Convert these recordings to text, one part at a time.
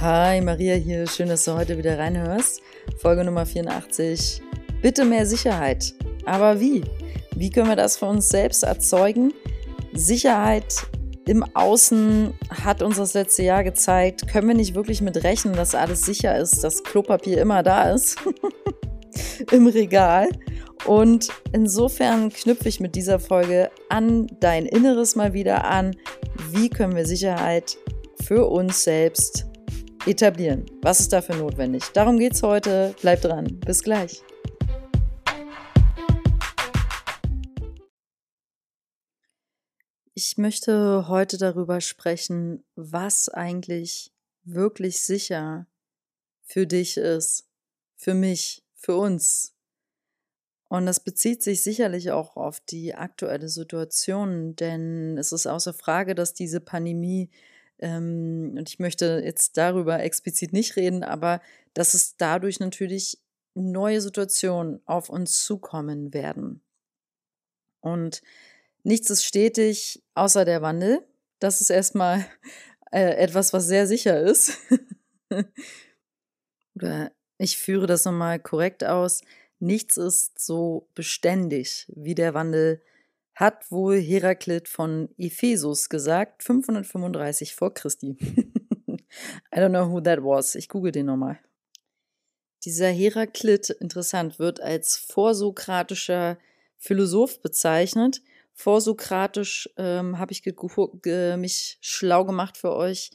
Hi, Maria hier. Schön, dass du heute wieder reinhörst. Folge Nummer 84. Bitte mehr Sicherheit. Aber wie? Wie können wir das für uns selbst erzeugen? Sicherheit im Außen hat uns das letzte Jahr gezeigt, können wir nicht wirklich mit rechnen, dass alles sicher ist, dass Klopapier immer da ist im Regal. Und insofern knüpfe ich mit dieser Folge an dein Inneres mal wieder an. Wie können wir Sicherheit für uns selbst etablieren? Was ist dafür notwendig? Darum geht es heute. Bleib dran. Bis gleich. Ich möchte heute darüber sprechen, was eigentlich wirklich sicher für dich ist, für mich, für uns, und das bezieht sich sicherlich auch auf die aktuelle Situation, denn es ist außer Frage, dass diese Pandemie, ähm, und ich möchte jetzt darüber explizit nicht reden, aber dass es dadurch natürlich neue Situationen auf uns zukommen werden. Und nichts ist stetig außer der Wandel. Das ist erstmal äh, etwas, was sehr sicher ist. Oder ich führe das nochmal korrekt aus. Nichts ist so beständig wie der Wandel, hat wohl Heraklit von Ephesus gesagt, 535 vor Christi. I don't know who that was. Ich google den nochmal. Dieser Heraklit, interessant, wird als vorsokratischer Philosoph bezeichnet. Vorsokratisch ähm, habe ich mich schlau gemacht für euch.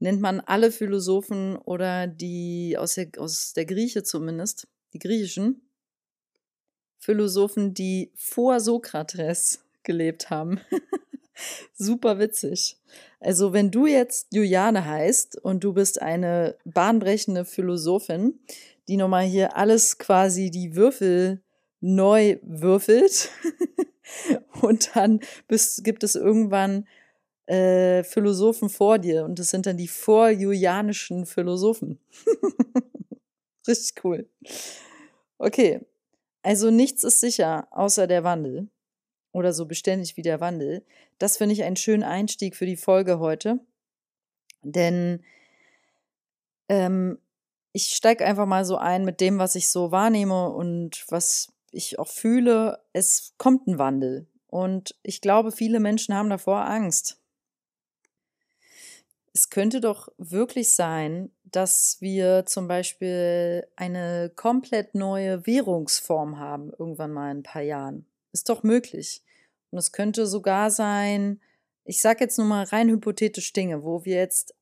Nennt man alle Philosophen oder die aus der, aus der Grieche zumindest, die griechischen. Philosophen, die vor Sokrates gelebt haben. Super witzig. Also wenn du jetzt Juliane heißt und du bist eine bahnbrechende Philosophin, die nochmal hier alles quasi die Würfel neu würfelt und dann bist, gibt es irgendwann äh, Philosophen vor dir und das sind dann die vorjulianischen Philosophen. Richtig cool. Okay, also nichts ist sicher, außer der Wandel. Oder so beständig wie der Wandel. Das finde ich einen schönen Einstieg für die Folge heute. Denn ähm, ich steige einfach mal so ein mit dem, was ich so wahrnehme und was ich auch fühle. Es kommt ein Wandel. Und ich glaube, viele Menschen haben davor Angst. Es könnte doch wirklich sein, dass wir zum Beispiel eine komplett neue Währungsform haben, irgendwann mal in ein paar Jahren. Ist doch möglich. Und es könnte sogar sein, ich sage jetzt nur mal rein hypothetisch Dinge, wo wir jetzt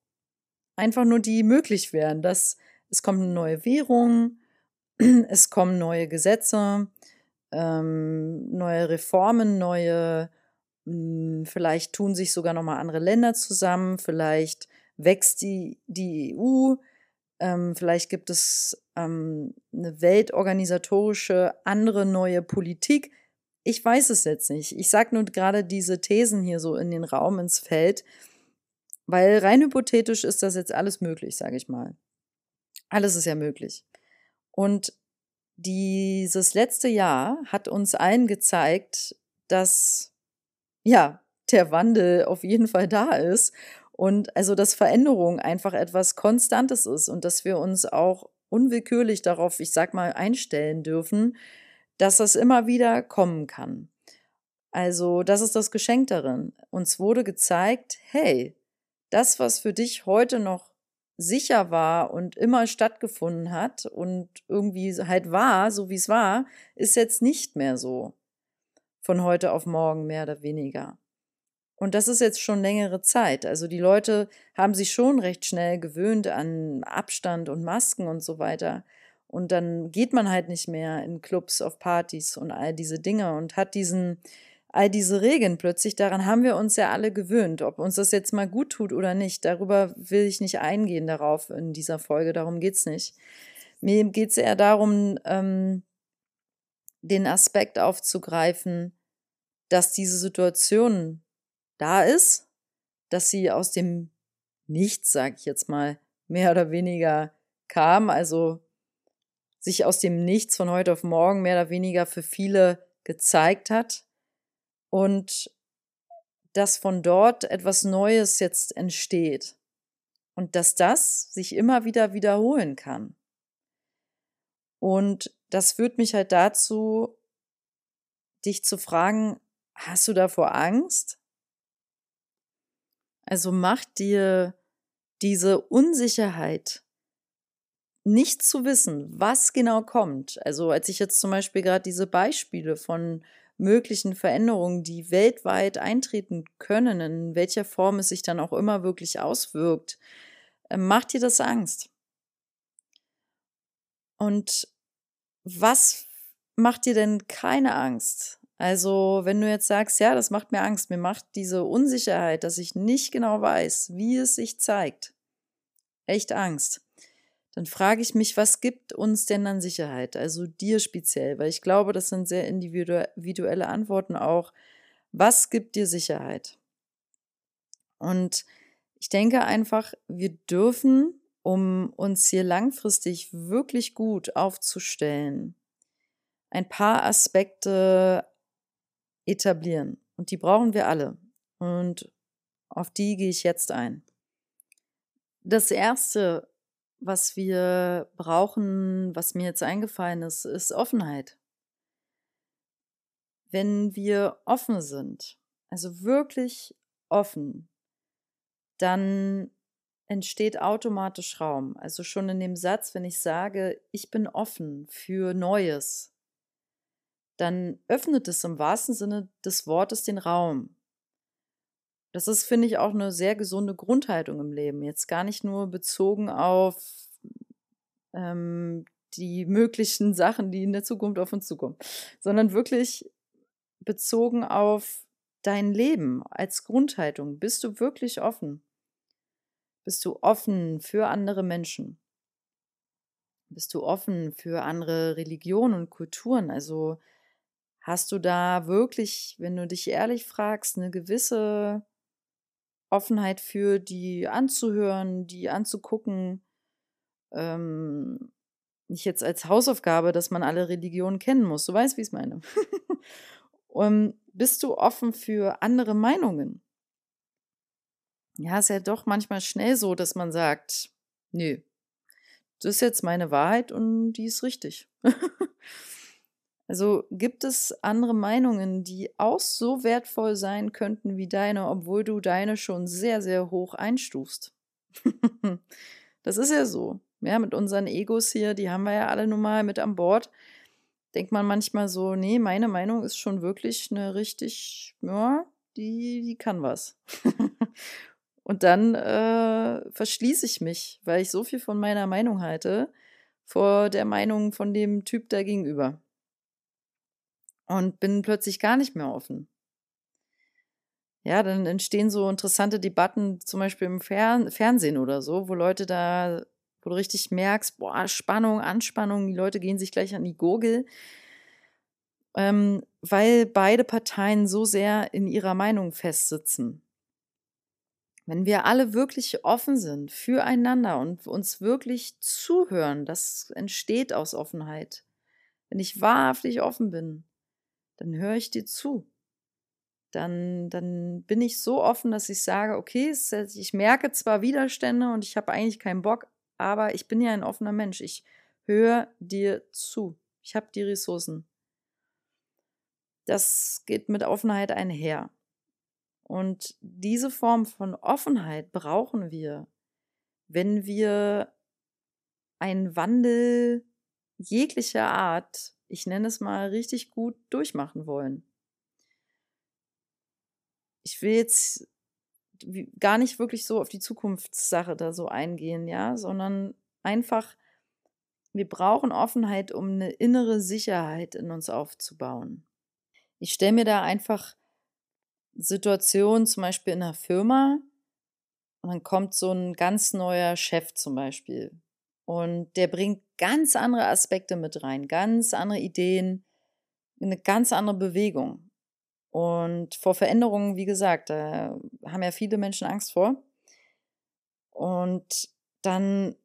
einfach nur die möglich wären, dass es kommt eine neue Währung, es kommen neue Gesetze, ähm, neue Reformen, neue, mh, hm, vielleicht tun sich sogar nochmal andere Länder zusammen, vielleicht wächst die, die EU, ähm, vielleicht gibt es ähm, eine weltorganisatorische andere neue Politik. Ich weiß es jetzt nicht. Ich sage nur gerade diese Thesen hier so in den Raum, ins Feld, weil rein hypothetisch ist das jetzt alles möglich, sage ich mal. Alles ist ja möglich. Und dieses letzte Jahr hat uns allen gezeigt, dass ja, der Wandel auf jeden Fall da ist und also, dass Veränderung einfach etwas Konstantes ist und dass wir uns auch unwillkürlich darauf, ich sag mal, einstellen dürfen, dass das immer wieder kommen kann. Also, das ist das Geschenk darin. Uns wurde gezeigt, hey, das, was für dich heute noch sicher war und immer stattgefunden hat und irgendwie halt war, so wie es war, ist jetzt nicht mehr so. Von heute auf morgen mehr oder weniger. Und das ist jetzt schon längere Zeit. Also die Leute haben sich schon recht schnell gewöhnt an Abstand und Masken und so weiter. Und dann geht man halt nicht mehr in Clubs, auf Partys und all diese Dinge und hat diesen, all diese Regeln plötzlich. Daran haben wir uns ja alle gewöhnt. Ob uns das jetzt mal gut tut oder nicht, darüber will ich nicht eingehen darauf in dieser Folge. Darum geht's nicht. Mir geht es eher darum, ähm, den Aspekt aufzugreifen, dass diese Situationen da ist, dass sie aus dem Nichts, sage ich jetzt mal, mehr oder weniger kam, also sich aus dem Nichts von heute auf morgen mehr oder weniger für viele gezeigt hat und dass von dort etwas Neues jetzt entsteht. Und dass das sich immer wieder wiederholen kann. Und das führt mich halt dazu, dich zu fragen, hast du davor Angst? Also macht dir diese Unsicherheit, nicht zu wissen, was genau kommt. Also als ich jetzt zum Beispiel gerade diese Beispiele von möglichen Veränderungen, die weltweit eintreten können, in welcher Form es sich dann auch immer wirklich auswirkt, äh, macht dir das Angst. Und was macht dir denn keine Angst? Also, wenn du jetzt sagst, ja, das macht mir Angst, mir macht diese Unsicherheit, dass ich nicht genau weiß, wie es sich zeigt, echt Angst dann frage ich mich, was gibt uns denn an Sicherheit? Also dir speziell, weil ich glaube, das sind sehr individuelle Antworten auch. Was gibt dir Sicherheit? Und ich denke einfach, wir dürfen, um uns hier langfristig wirklich gut aufzustellen, ein paar Aspekte etablieren. Und die brauchen wir alle. Und auf die gehe ich jetzt ein. Das erste, was wir brauchen, was mir jetzt eingefallen ist, ist Offenheit. Wenn wir offen sind, also wirklich offen, dann entsteht automatisch Raum. Also schon in dem Satz, wenn ich sage, ich bin offen für Neues, dann öffnet es im wahrsten Sinne des Wortes den Raum. Das ist, finde ich, auch eine sehr gesunde Grundhaltung im Leben. Jetzt gar nicht nur bezogen auf ähm, die möglichen Sachen, die in der Zukunft auf uns zukommen, sondern wirklich bezogen auf dein Leben als Grundhaltung. Bist du wirklich offen? Bist du offen für andere Menschen? Bist du offen für andere Religionen und Kulturen? Also hast du da wirklich, wenn du dich ehrlich fragst, eine gewisse Offenheit für die anzuhören, die anzugucken, ähm, nicht jetzt als Hausaufgabe, dass man alle Religionen kennen muss. Du weißt, wie ich es meine. um, bist du offen für andere Meinungen? Ja, ist ja doch manchmal schnell so, dass man sagt, nö, das ist jetzt meine Wahrheit und die ist richtig. Also gibt es andere Meinungen, die auch so wertvoll sein könnten wie deine, obwohl du deine schon sehr, sehr hoch einstufst? das ist ja so. Ja, mit unseren Egos hier, die haben wir ja alle nun mal mit an Bord. Denkt man manchmal so, nee, meine Meinung ist schon wirklich eine richtig, ja, die, die kann was. Und dann äh, verschließe ich mich, weil ich so viel von meiner Meinung halte, vor der Meinung von dem Typ da gegenüber und bin plötzlich gar nicht mehr offen. Ja, dann entstehen so interessante Debatten, zum Beispiel im Fern Fernsehen oder so, wo Leute da, wo du richtig merkst, boah, Spannung, Anspannung, die Leute gehen sich gleich an die Gurgel, ähm, weil beide Parteien so sehr in ihrer Meinung festsitzen. Wenn wir alle wirklich offen sind füreinander und uns wirklich zuhören, das entsteht aus Offenheit. Wenn ich wahrhaftig offen bin, dann höre ich dir zu. Dann, dann bin ich so offen, dass ich sage, okay, ich merke zwar Widerstände und ich habe eigentlich keinen Bock, aber ich bin ja ein offener Mensch. Ich höre dir zu. Ich habe die Ressourcen. Das geht mit Offenheit einher. Und diese Form von Offenheit brauchen wir, wenn wir einen Wandel jeglicher Art ich nenne es mal, richtig gut durchmachen wollen. Ich will jetzt gar nicht wirklich so auf die Zukunftssache da so eingehen, ja, sondern einfach, wir brauchen Offenheit, um eine innere Sicherheit in uns aufzubauen. Ich stelle mir da einfach Situationen, zum Beispiel in einer Firma, und dann kommt so ein ganz neuer Chef zum Beispiel und der bringt ganz andere Aspekte mit rein, ganz andere Ideen, eine ganz andere Bewegung. Und vor Veränderungen, wie gesagt, da haben ja viele Menschen Angst vor. Und dann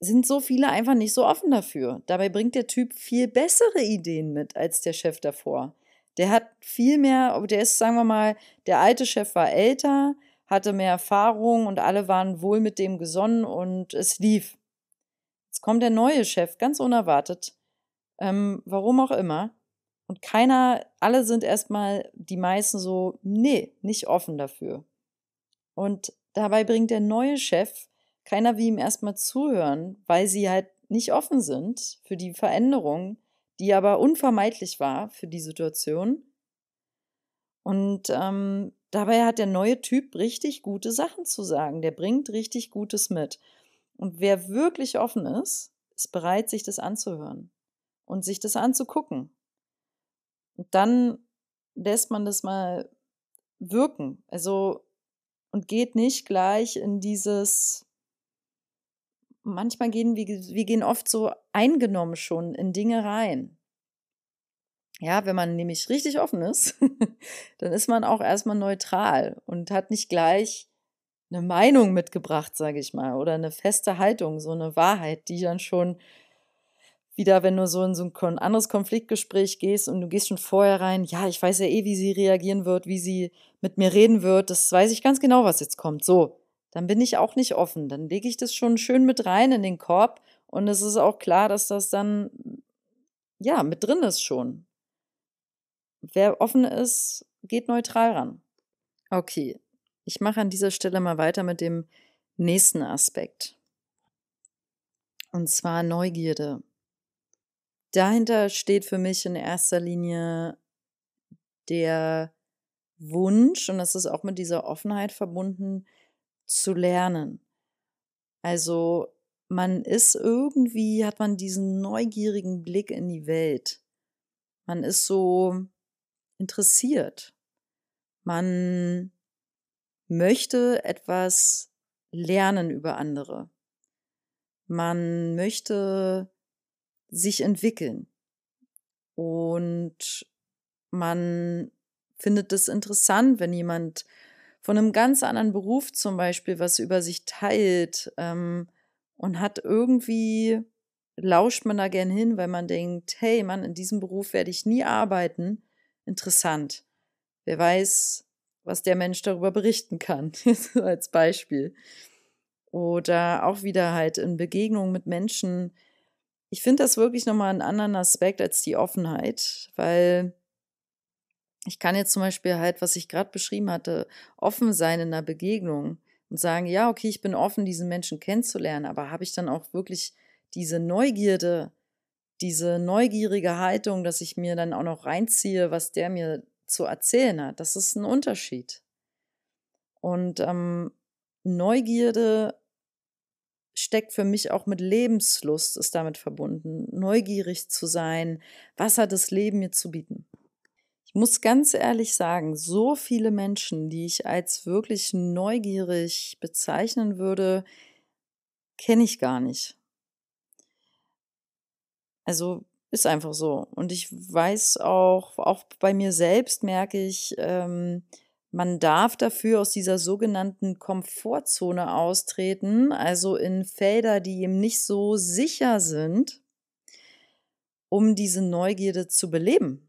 sind so viele einfach nicht so offen dafür. Dabei bringt der Typ viel bessere Ideen mit als der Chef davor. Der hat viel mehr, der ist, sagen wir mal, der alte Chef war älter, hatte mehr Erfahrung und alle waren wohl mit dem gesonnen und es lief. Jetzt kommt der neue Chef, ganz unerwartet, ähm, warum auch immer. Und keiner, alle sind erstmal, die meisten so, nee, nicht offen dafür. Und dabei bringt der neue Chef keiner wie ihm erstmal zuhören, weil sie halt nicht offen sind für die Veränderung, die aber unvermeidlich war für die Situation. Und ähm, dabei hat der neue Typ richtig gute Sachen zu sagen. Der bringt richtig Gutes mit. Und wer wirklich offen ist, ist bereit, sich das anzuhören und sich das anzugucken. Und dann lässt man das mal wirken. Also, und geht nicht gleich in dieses, manchmal gehen wir, wir gehen oft so eingenommen schon in Dinge rein. Ja, wenn man nämlich richtig offen ist, dann ist man auch erstmal neutral und hat nicht gleich eine Meinung mitgebracht, sage ich mal, oder eine feste Haltung, so eine Wahrheit, die dann schon wieder, wenn du so in so ein anderes Konfliktgespräch gehst und du gehst schon vorher rein, ja, ich weiß ja eh, wie sie reagieren wird, wie sie mit mir reden wird, das weiß ich ganz genau, was jetzt kommt. So, dann bin ich auch nicht offen. Dann lege ich das schon schön mit rein in den Korb und es ist auch klar, dass das dann ja mit drin ist schon. Wer offen ist, geht neutral ran. Okay, ich mache an dieser Stelle mal weiter mit dem nächsten Aspekt. Und zwar Neugierde dahinter steht für mich in erster Linie der Wunsch, und das ist auch mit dieser Offenheit verbunden, zu lernen. Also man ist irgendwie, hat man diesen neugierigen Blick in die Welt. Man ist so interessiert. Man möchte etwas lernen über andere. Man möchte sich entwickeln. Und man findet es interessant, wenn jemand von einem ganz anderen Beruf zum Beispiel was über sich teilt ähm, und hat irgendwie, lauscht man da gern hin, weil man denkt, hey Mann, in diesem Beruf werde ich nie arbeiten. Interessant. Wer weiß, was der Mensch darüber berichten kann, als Beispiel. Oder auch wieder halt in Begegnungen mit Menschen, ich finde das wirklich nochmal einen anderen Aspekt als die Offenheit, weil ich kann jetzt zum Beispiel halt, was ich gerade beschrieben hatte, offen sein in einer Begegnung und sagen, ja, okay, ich bin offen, diesen Menschen kennenzulernen, aber habe ich dann auch wirklich diese Neugierde, diese neugierige Haltung, dass ich mir dann auch noch reinziehe, was der mir zu erzählen hat. Das ist ein Unterschied. Und ähm, Neugierde steckt für mich auch mit Lebenslust, ist damit verbunden, neugierig zu sein, was hat das Leben mir zu bieten. Ich muss ganz ehrlich sagen, so viele Menschen, die ich als wirklich neugierig bezeichnen würde, kenne ich gar nicht. Also ist einfach so. Und ich weiß auch, auch bei mir selbst merke ich, ähm, man darf dafür aus dieser sogenannten Komfortzone austreten, also in Felder, die ihm nicht so sicher sind, um diese Neugierde zu beleben.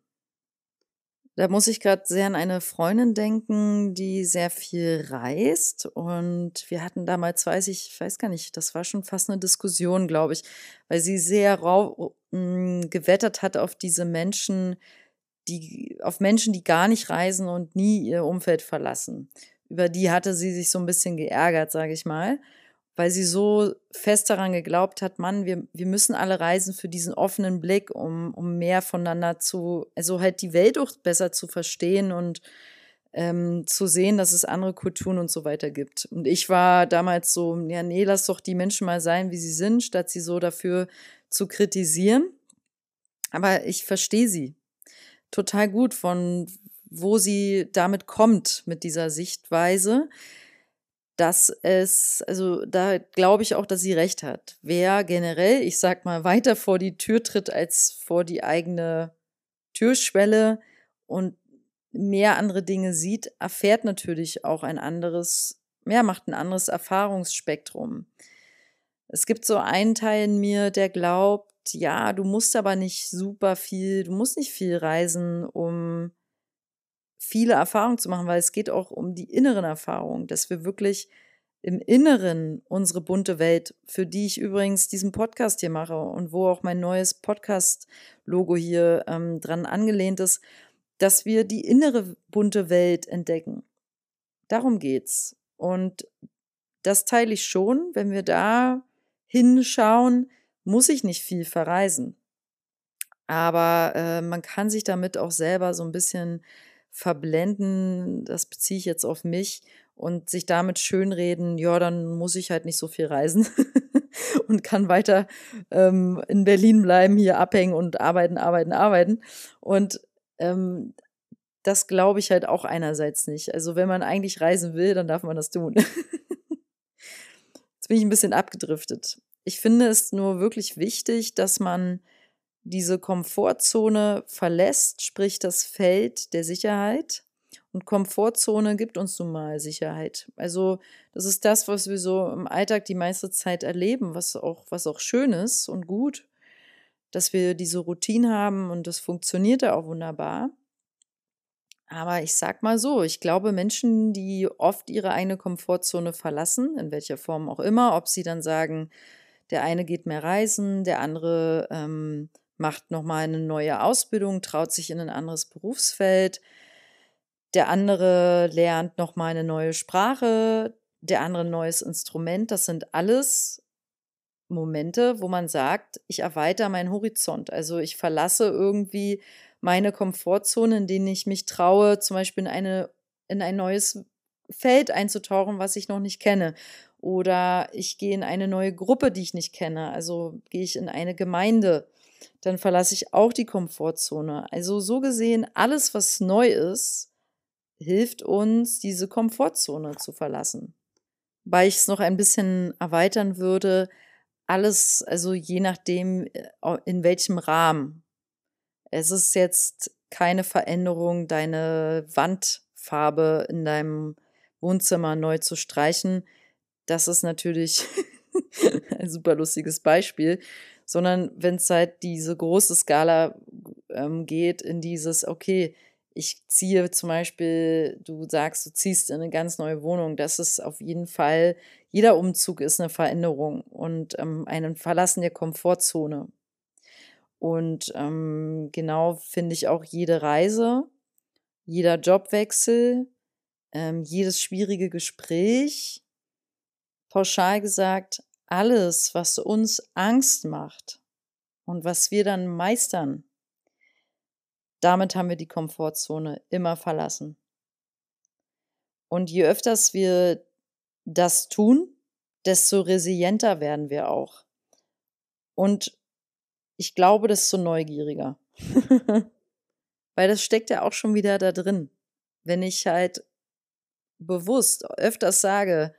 Da muss ich gerade sehr an eine Freundin denken, die sehr viel reist. Und wir hatten damals, weiß ich, weiß gar nicht, das war schon fast eine Diskussion, glaube ich, weil sie sehr rau, hm, gewettert hat auf diese Menschen, die, auf Menschen, die gar nicht reisen und nie ihr Umfeld verlassen. Über die hatte sie sich so ein bisschen geärgert, sage ich mal, weil sie so fest daran geglaubt hat, Mann, wir, wir müssen alle reisen für diesen offenen Blick, um, um mehr voneinander zu, also halt die Welt auch besser zu verstehen und ähm, zu sehen, dass es andere Kulturen und so weiter gibt. Und ich war damals so, ja, nee, lass doch die Menschen mal sein, wie sie sind, statt sie so dafür zu kritisieren. Aber ich verstehe sie total gut, von wo sie damit kommt, mit dieser Sichtweise, dass es, also da glaube ich auch, dass sie recht hat. Wer generell, ich sag mal, weiter vor die Tür tritt als vor die eigene Türschwelle und mehr andere Dinge sieht, erfährt natürlich auch ein anderes, mehr macht ein anderes Erfahrungsspektrum. Es gibt so einen Teil in mir, der glaubt, ja, du musst aber nicht super viel, du musst nicht viel reisen, um viele Erfahrungen zu machen, weil es geht auch um die inneren Erfahrungen, dass wir wirklich im Inneren unsere bunte Welt, für die ich übrigens diesen Podcast hier mache und wo auch mein neues Podcast-Logo hier ähm, dran angelehnt ist, dass wir die innere bunte Welt entdecken. Darum geht's. Und das teile ich schon. Wenn wir da hinschauen, muss ich nicht viel verreisen. Aber äh, man kann sich damit auch selber so ein bisschen verblenden, das beziehe ich jetzt auf mich, und sich damit schönreden, ja, dann muss ich halt nicht so viel reisen und kann weiter ähm, in Berlin bleiben, hier abhängen und arbeiten, arbeiten, arbeiten. Und ähm, das glaube ich halt auch einerseits nicht. Also wenn man eigentlich reisen will, dann darf man das tun. Jetzt bin ich ein bisschen abgedriftet. Ich finde es nur wirklich wichtig, dass man diese Komfortzone verlässt, sprich das Feld der Sicherheit. Und Komfortzone gibt uns nun mal Sicherheit. Also das ist das, was wir so im Alltag die meiste Zeit erleben, was auch, was auch schön ist und gut, dass wir diese Routine haben und das funktioniert ja auch wunderbar. Aber ich sag mal so, ich glaube, Menschen, die oft ihre eigene Komfortzone verlassen, in welcher Form auch immer, ob sie dann sagen, der eine geht mehr reisen, der andere ähm, macht nochmal eine neue Ausbildung, traut sich in ein anderes Berufsfeld, der andere lernt nochmal eine neue Sprache, der andere ein neues Instrument. Das sind alles Momente, wo man sagt, ich erweitere meinen Horizont. Also ich verlasse irgendwie meine Komfortzone, in denen ich mich traue, zum Beispiel in, eine, in ein neues Feld einzutauchen, was ich noch nicht kenne. Oder ich gehe in eine neue Gruppe, die ich nicht kenne. Also gehe ich in eine Gemeinde dann verlasse ich auch die Komfortzone. Also so gesehen, alles, was neu ist, hilft uns, diese Komfortzone zu verlassen. Weil ich es noch ein bisschen erweitern würde, alles, also je nachdem, äh, in welchem Rahmen. Es ist jetzt keine Veränderung, deine Wandfarbe in deinem Wohnzimmer neu zu streichen. Das ist natürlich ein super lustiges Beispiel sondern wenn es halt diese große Skala ähm, geht, in dieses, okay, ich ziehe zum Beispiel, du sagst, du ziehst in eine ganz neue Wohnung, das ist auf jeden Fall, jeder Umzug ist eine Veränderung und ähm, ein Verlassen der Komfortzone. Und ähm, genau finde ich auch jede Reise, jeder Jobwechsel, ähm, jedes schwierige Gespräch, pauschal gesagt, alles, was uns Angst macht und was wir dann meistern, damit haben wir die Komfortzone immer verlassen. Und je öfters wir das tun, desto resilienter werden wir auch. Und ich glaube, desto neugieriger. Weil das steckt ja auch schon wieder da drin. Wenn ich halt bewusst öfters sage,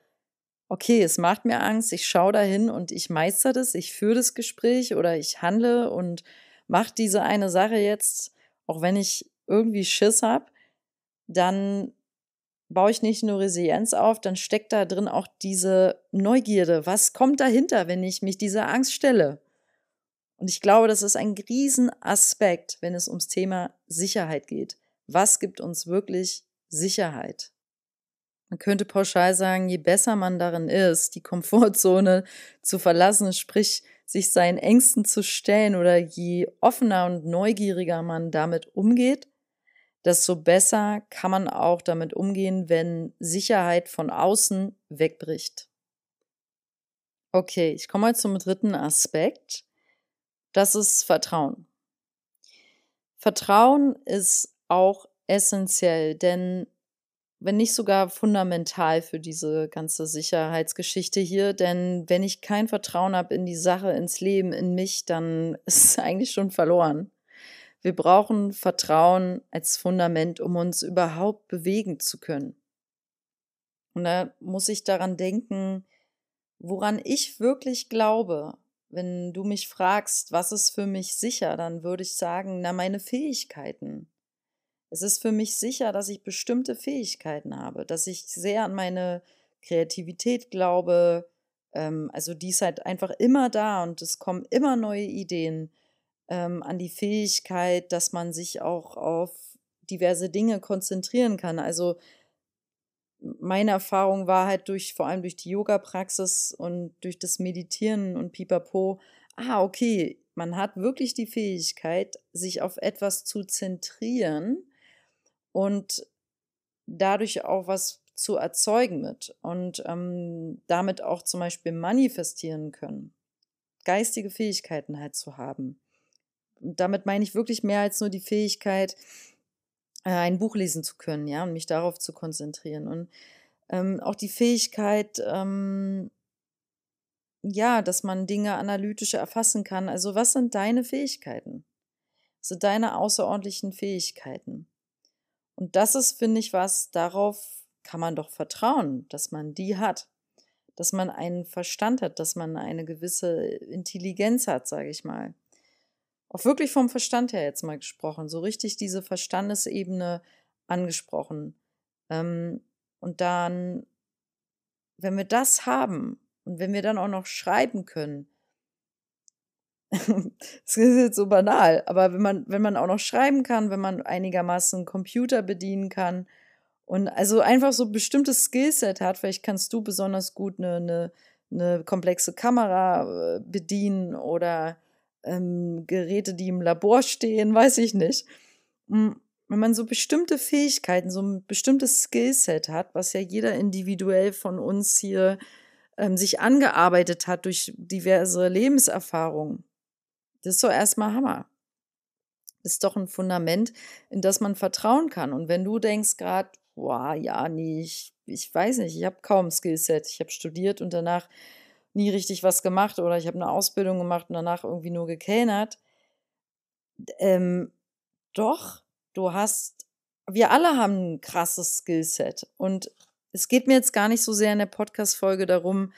okay, es macht mir Angst, ich schaue dahin und ich meister das, ich führe das Gespräch oder ich handle und mache diese eine Sache jetzt, auch wenn ich irgendwie Schiss habe, dann baue ich nicht nur Resilienz auf, dann steckt da drin auch diese Neugierde. Was kommt dahinter, wenn ich mich dieser Angst stelle? Und ich glaube, das ist ein Riesenaspekt, wenn es ums Thema Sicherheit geht. Was gibt uns wirklich Sicherheit? Man könnte pauschal sagen, je besser man darin ist, die Komfortzone zu verlassen, sprich sich seinen Ängsten zu stellen oder je offener und neugieriger man damit umgeht, desto besser kann man auch damit umgehen, wenn Sicherheit von außen wegbricht. Okay, ich komme mal zum dritten Aspekt. Das ist Vertrauen. Vertrauen ist auch essentiell, denn wenn nicht sogar fundamental für diese ganze Sicherheitsgeschichte hier. Denn wenn ich kein Vertrauen habe in die Sache, ins Leben, in mich, dann ist es eigentlich schon verloren. Wir brauchen Vertrauen als Fundament, um uns überhaupt bewegen zu können. Und da muss ich daran denken, woran ich wirklich glaube. Wenn du mich fragst, was ist für mich sicher, dann würde ich sagen, na, meine Fähigkeiten es ist für mich sicher, dass ich bestimmte Fähigkeiten habe, dass ich sehr an meine Kreativität glaube. Ähm, also die ist halt einfach immer da und es kommen immer neue Ideen ähm, an die Fähigkeit, dass man sich auch auf diverse Dinge konzentrieren kann. Also meine Erfahrung war halt durch, vor allem durch die Yoga-Praxis und durch das Meditieren und Pipapo, ah, okay, man hat wirklich die Fähigkeit, sich auf etwas zu zentrieren und dadurch auch was zu erzeugen mit und ähm, damit auch zum Beispiel manifestieren können, geistige Fähigkeiten halt zu haben. Und damit meine ich wirklich mehr als nur die Fähigkeit, äh, ein Buch lesen zu können, ja, und mich darauf zu konzentrieren. Und ähm, auch die Fähigkeit, ähm, ja, dass man Dinge analytisch erfassen kann. Also, was sind deine Fähigkeiten? Was sind deine außerordentlichen Fähigkeiten? Und das ist, finde ich, was, darauf kann man doch vertrauen, dass man die hat. Dass man einen Verstand hat, dass man eine gewisse Intelligenz hat, sage ich mal. Auch wirklich vom Verstand her jetzt mal gesprochen, so richtig diese Verstandesebene angesprochen. Ähm, und dann, wenn wir das haben und wenn wir dann auch noch schreiben können, das ist jetzt so banal, aber wenn man, wenn man auch noch schreiben kann, wenn man einigermaßen Computer bedienen kann und also einfach so ein bestimmtes Skillset hat, vielleicht kannst du besonders gut eine, eine, eine komplexe Kamera äh, bedienen oder ähm, Geräte, die im Labor stehen, weiß ich nicht. Hm, wenn man so bestimmte Fähigkeiten, so ein bestimmtes Skillset hat, was ja jeder individuell von uns hier ähm, sich angearbeitet hat durch diverse Lebenserfahrungen, das ist doch erstmal Hammer. Das ist doch ein Fundament, in das man vertrauen kann. Und wenn du denkst gerade, boah, ja, nee, ich, ich weiß nicht, ich habe kaum Skillset. Ich habe studiert und danach nie richtig was gemacht oder ich habe eine Ausbildung gemacht und danach irgendwie nur gekellnert. Ähm, doch, du hast, wir alle haben ein krasses Skillset. Und es geht mir jetzt gar nicht so sehr in der Podcast-Folge darum,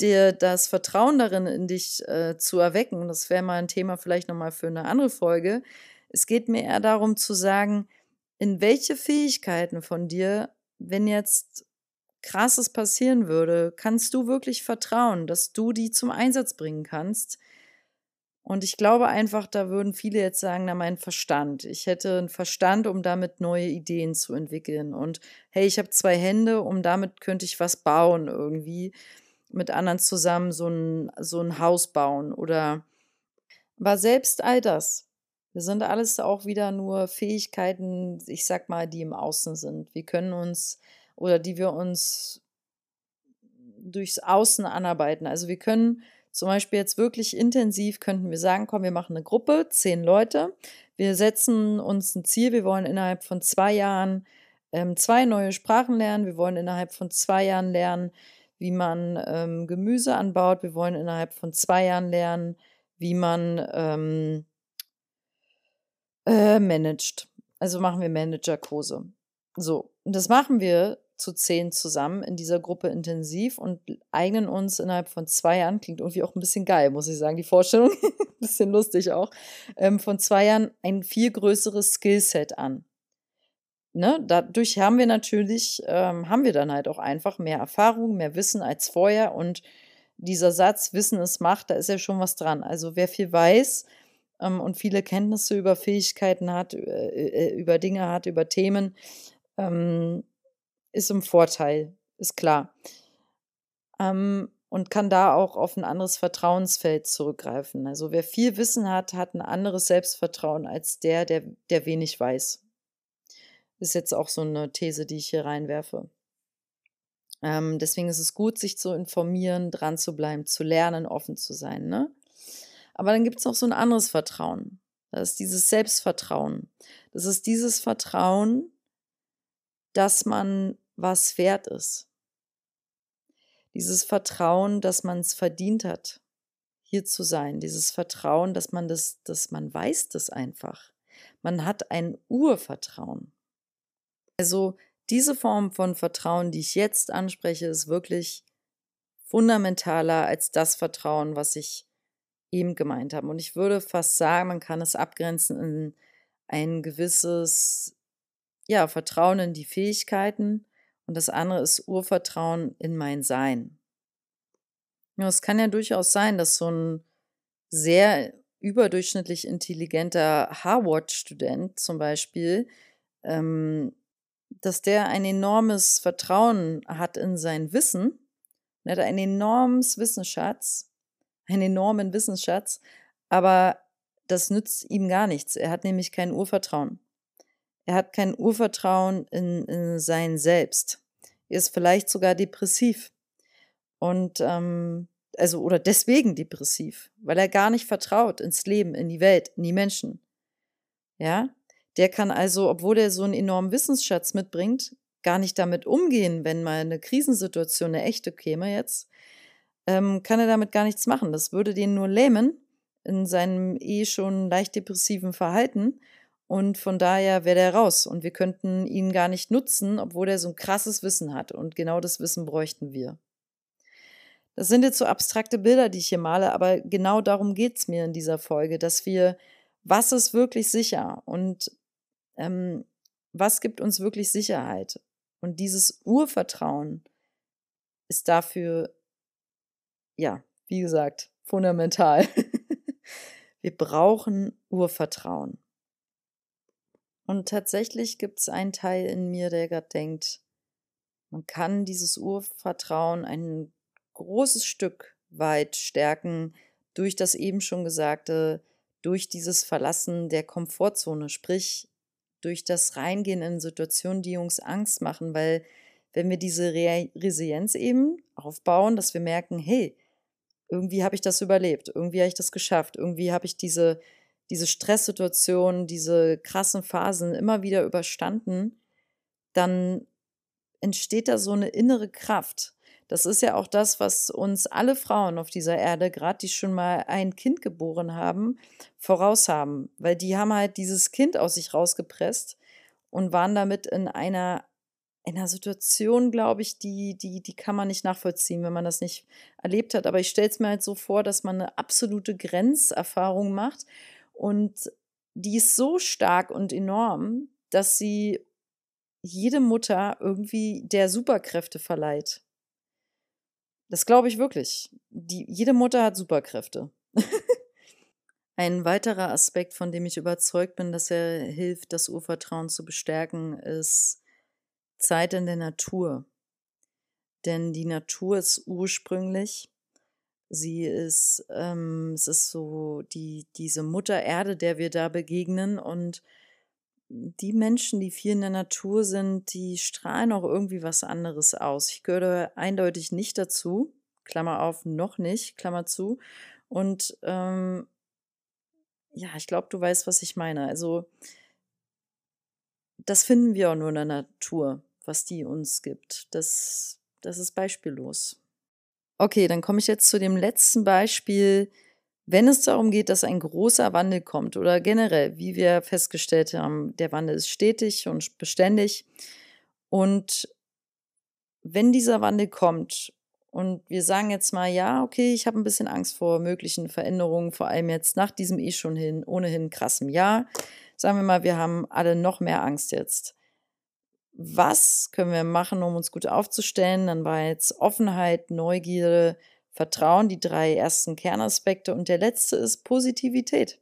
dir das Vertrauen darin in dich äh, zu erwecken. Das wäre mal ein Thema vielleicht nochmal für eine andere Folge. Es geht mir eher darum zu sagen, in welche Fähigkeiten von dir, wenn jetzt Krasses passieren würde, kannst du wirklich vertrauen, dass du die zum Einsatz bringen kannst. Und ich glaube einfach, da würden viele jetzt sagen, na, mein Verstand. Ich hätte einen Verstand, um damit neue Ideen zu entwickeln. Und hey, ich habe zwei Hände, um damit könnte ich was bauen irgendwie. Mit anderen zusammen so ein, so ein Haus bauen oder. Aber selbst all das, wir sind alles auch wieder nur Fähigkeiten, ich sag mal, die im Außen sind. Wir können uns oder die wir uns durchs Außen anarbeiten. Also wir können zum Beispiel jetzt wirklich intensiv, könnten wir sagen, komm, wir machen eine Gruppe, zehn Leute. Wir setzen uns ein Ziel, wir wollen innerhalb von zwei Jahren ähm, zwei neue Sprachen lernen. Wir wollen innerhalb von zwei Jahren lernen, wie man ähm, Gemüse anbaut. Wir wollen innerhalb von zwei Jahren lernen, wie man ähm, äh, managt. Also machen wir Managerkurse. So, und das machen wir zu zehn zusammen in dieser Gruppe intensiv und eignen uns innerhalb von zwei Jahren, klingt irgendwie auch ein bisschen geil, muss ich sagen, die Vorstellung, ein bisschen lustig auch, ähm, von zwei Jahren ein viel größeres Skillset an. Ne? Dadurch haben wir natürlich, ähm, haben wir dann halt auch einfach mehr Erfahrung, mehr Wissen als vorher und dieser Satz, Wissen ist Macht, da ist ja schon was dran. Also wer viel weiß ähm, und viele Kenntnisse über Fähigkeiten hat, äh, äh, über Dinge hat, über Themen, ähm, ist im Vorteil, ist klar. Ähm, und kann da auch auf ein anderes Vertrauensfeld zurückgreifen. Also wer viel Wissen hat, hat ein anderes Selbstvertrauen als der, der, der wenig weiß. Ist jetzt auch so eine These, die ich hier reinwerfe. Ähm, deswegen ist es gut, sich zu informieren, dran zu bleiben, zu lernen, offen zu sein. Ne? Aber dann gibt es noch so ein anderes Vertrauen. Das ist dieses Selbstvertrauen. Das ist dieses Vertrauen, dass man was wert ist. Dieses Vertrauen, dass man es verdient hat, hier zu sein. Dieses Vertrauen, dass man das, dass man weiß das einfach. Man hat ein Urvertrauen. Also diese Form von Vertrauen, die ich jetzt anspreche, ist wirklich fundamentaler als das Vertrauen, was ich eben gemeint habe. Und ich würde fast sagen, man kann es abgrenzen in ein gewisses ja, Vertrauen in die Fähigkeiten und das andere ist Urvertrauen in mein Sein. Ja, es kann ja durchaus sein, dass so ein sehr überdurchschnittlich intelligenter Harvard-Student zum Beispiel ähm, dass der ein enormes Vertrauen hat in sein Wissen. Er hat einen enormen Wissensschatz, einen enormen Wissensschatz, aber das nützt ihm gar nichts. Er hat nämlich kein Urvertrauen. Er hat kein Urvertrauen in, in sein Selbst. Er ist vielleicht sogar depressiv. Und ähm, also oder deswegen depressiv, weil er gar nicht vertraut ins Leben, in die Welt, in die Menschen. Ja, der kann also, obwohl er so einen enormen Wissensschatz mitbringt, gar nicht damit umgehen, wenn mal eine Krisensituation, eine echte käme jetzt, ähm, kann er damit gar nichts machen. Das würde den nur lähmen in seinem eh schon leicht depressiven Verhalten. Und von daher wäre der raus. Und wir könnten ihn gar nicht nutzen, obwohl er so ein krasses Wissen hat. Und genau das Wissen bräuchten wir. Das sind jetzt so abstrakte Bilder, die ich hier male, aber genau darum geht es mir in dieser Folge, dass wir, was ist wirklich sicher und ähm, was gibt uns wirklich Sicherheit? Und dieses Urvertrauen ist dafür, ja, wie gesagt, fundamental. wir brauchen Urvertrauen. Und tatsächlich gibt es einen Teil in mir, der gerade denkt, man kann dieses Urvertrauen ein großes Stück weit stärken durch das eben schon gesagte, durch dieses Verlassen der Komfortzone, sprich durch das Reingehen in Situationen, die uns Angst machen, weil wenn wir diese Re Resilienz eben aufbauen, dass wir merken, hey, irgendwie habe ich das überlebt, irgendwie habe ich das geschafft, irgendwie habe ich diese, diese Stresssituationen, diese krassen Phasen immer wieder überstanden, dann entsteht da so eine innere Kraft, das ist ja auch das, was uns alle Frauen auf dieser Erde, gerade die schon mal ein Kind geboren haben, voraus haben. Weil die haben halt dieses Kind aus sich rausgepresst und waren damit in einer, in einer Situation, glaube ich, die, die, die kann man nicht nachvollziehen, wenn man das nicht erlebt hat. Aber ich stelle es mir halt so vor, dass man eine absolute Grenzerfahrung macht und die ist so stark und enorm, dass sie jede Mutter irgendwie der Superkräfte verleiht. Das glaube ich wirklich. Die, jede Mutter hat Superkräfte. Ein weiterer Aspekt, von dem ich überzeugt bin, dass er hilft, das Urvertrauen zu bestärken, ist Zeit in der Natur. Denn die Natur ist ursprünglich. Sie ist, ähm, es ist so die, diese Mutter Erde, der wir da begegnen und die Menschen, die viel in der Natur sind, die strahlen auch irgendwie was anderes aus. Ich gehöre eindeutig nicht dazu. Klammer auf, noch nicht, Klammer zu. Und ähm, ja, ich glaube, du weißt, was ich meine. Also, das finden wir auch nur in der Natur, was die uns gibt. Das, das ist beispiellos. Okay, dann komme ich jetzt zu dem letzten Beispiel, wenn es darum geht, dass ein großer Wandel kommt oder generell, wie wir festgestellt haben, der Wandel ist stetig und beständig. Und wenn dieser Wandel kommt und wir sagen jetzt mal, ja, okay, ich habe ein bisschen Angst vor möglichen Veränderungen, vor allem jetzt nach diesem eh schon hin, ohnehin krassem Jahr, sagen wir mal, wir haben alle noch mehr Angst jetzt. Was können wir machen, um uns gut aufzustellen? Dann war jetzt Offenheit, Neugierde, Vertrauen, die drei ersten Kernaspekte. Und der letzte ist Positivität.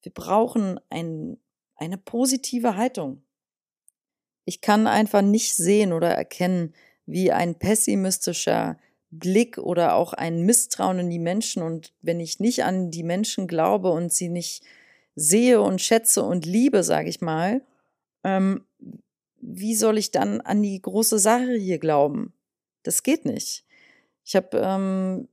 Wir brauchen ein, eine positive Haltung. Ich kann einfach nicht sehen oder erkennen, wie ein pessimistischer Blick oder auch ein Misstrauen in die Menschen. Und wenn ich nicht an die Menschen glaube und sie nicht sehe und schätze und liebe, sage ich mal, ähm, wie soll ich dann an die große Sache hier glauben? Das geht nicht. Ich habe ähm,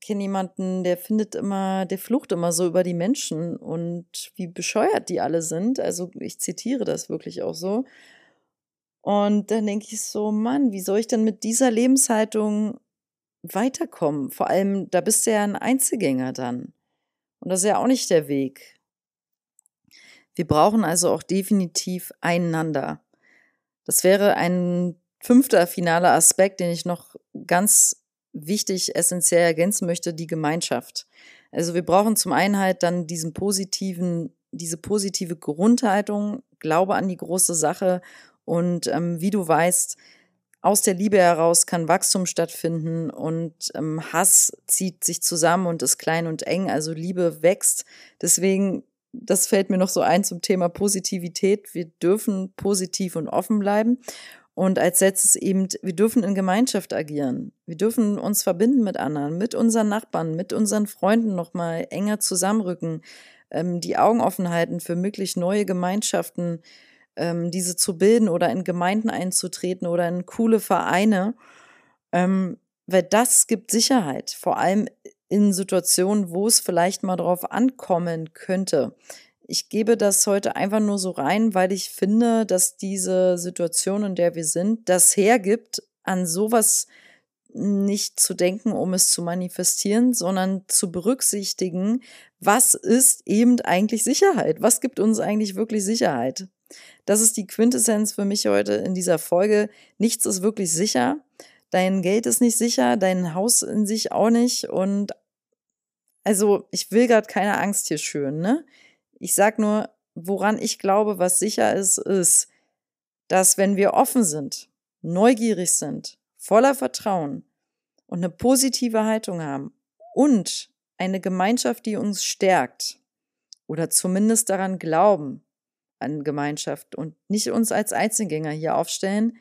kenne jemanden, der findet immer, der flucht immer so über die Menschen und wie bescheuert die alle sind. Also ich zitiere das wirklich auch so. Und dann denke ich so, Mann, wie soll ich denn mit dieser Lebenshaltung weiterkommen? Vor allem, da bist du ja ein Einzelgänger dann. Und das ist ja auch nicht der Weg. Wir brauchen also auch definitiv einander. Das wäre ein fünfter finaler Aspekt, den ich noch ganz wichtig, essentiell ergänzen möchte, die Gemeinschaft. Also wir brauchen zum einen halt dann diesen positiven, diese positive Grundhaltung, Glaube an die große Sache und ähm, wie du weißt, aus der Liebe heraus kann Wachstum stattfinden und ähm, Hass zieht sich zusammen und ist klein und eng, also Liebe wächst. Deswegen das fällt mir noch so ein zum Thema Positivität. Wir dürfen positiv und offen bleiben. Und als letztes eben, wir dürfen in Gemeinschaft agieren. Wir dürfen uns verbinden mit anderen, mit unseren Nachbarn, mit unseren Freunden nochmal enger zusammenrücken, ähm, die Augen offen halten für möglich neue Gemeinschaften, ähm, diese zu bilden oder in Gemeinden einzutreten oder in coole Vereine. Ähm, weil das gibt Sicherheit, vor allem in Situationen, wo es vielleicht mal drauf ankommen könnte. Ich gebe das heute einfach nur so rein, weil ich finde, dass diese Situation, in der wir sind, das hergibt, an sowas nicht zu denken, um es zu manifestieren, sondern zu berücksichtigen, was ist eben eigentlich Sicherheit? Was gibt uns eigentlich wirklich Sicherheit? Das ist die Quintessenz für mich heute in dieser Folge. Nichts ist wirklich sicher. Dein Geld ist nicht sicher, dein Haus in sich auch nicht. Und also ich will gerade keine Angst hier schön, ne? Ich sag nur, woran ich glaube, was sicher ist, ist, dass wenn wir offen sind, neugierig sind, voller Vertrauen und eine positive Haltung haben und eine Gemeinschaft, die uns stärkt oder zumindest daran glauben, an Gemeinschaft und nicht uns als Einzelgänger hier aufstellen,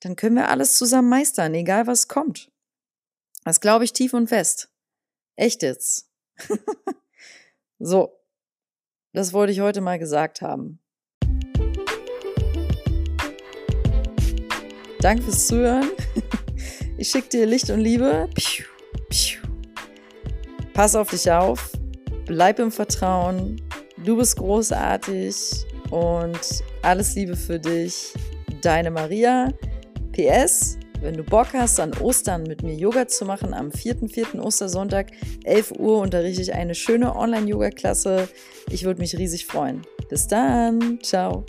dann können wir alles zusammen meistern, egal was kommt. Das glaube ich tief und fest. Echt jetzt. so, das wollte ich heute mal gesagt haben. Danke fürs Zuhören. Ich schicke dir Licht und Liebe. Pass auf dich auf. Bleib im Vertrauen. Du bist großartig und alles Liebe für dich. Deine Maria. PS, wenn du Bock hast, an Ostern mit mir Yoga zu machen, am 4.4. Ostersonntag, 11 Uhr, unterrichte ich eine schöne Online-Yoga-Klasse. Ich würde mich riesig freuen. Bis dann. Ciao.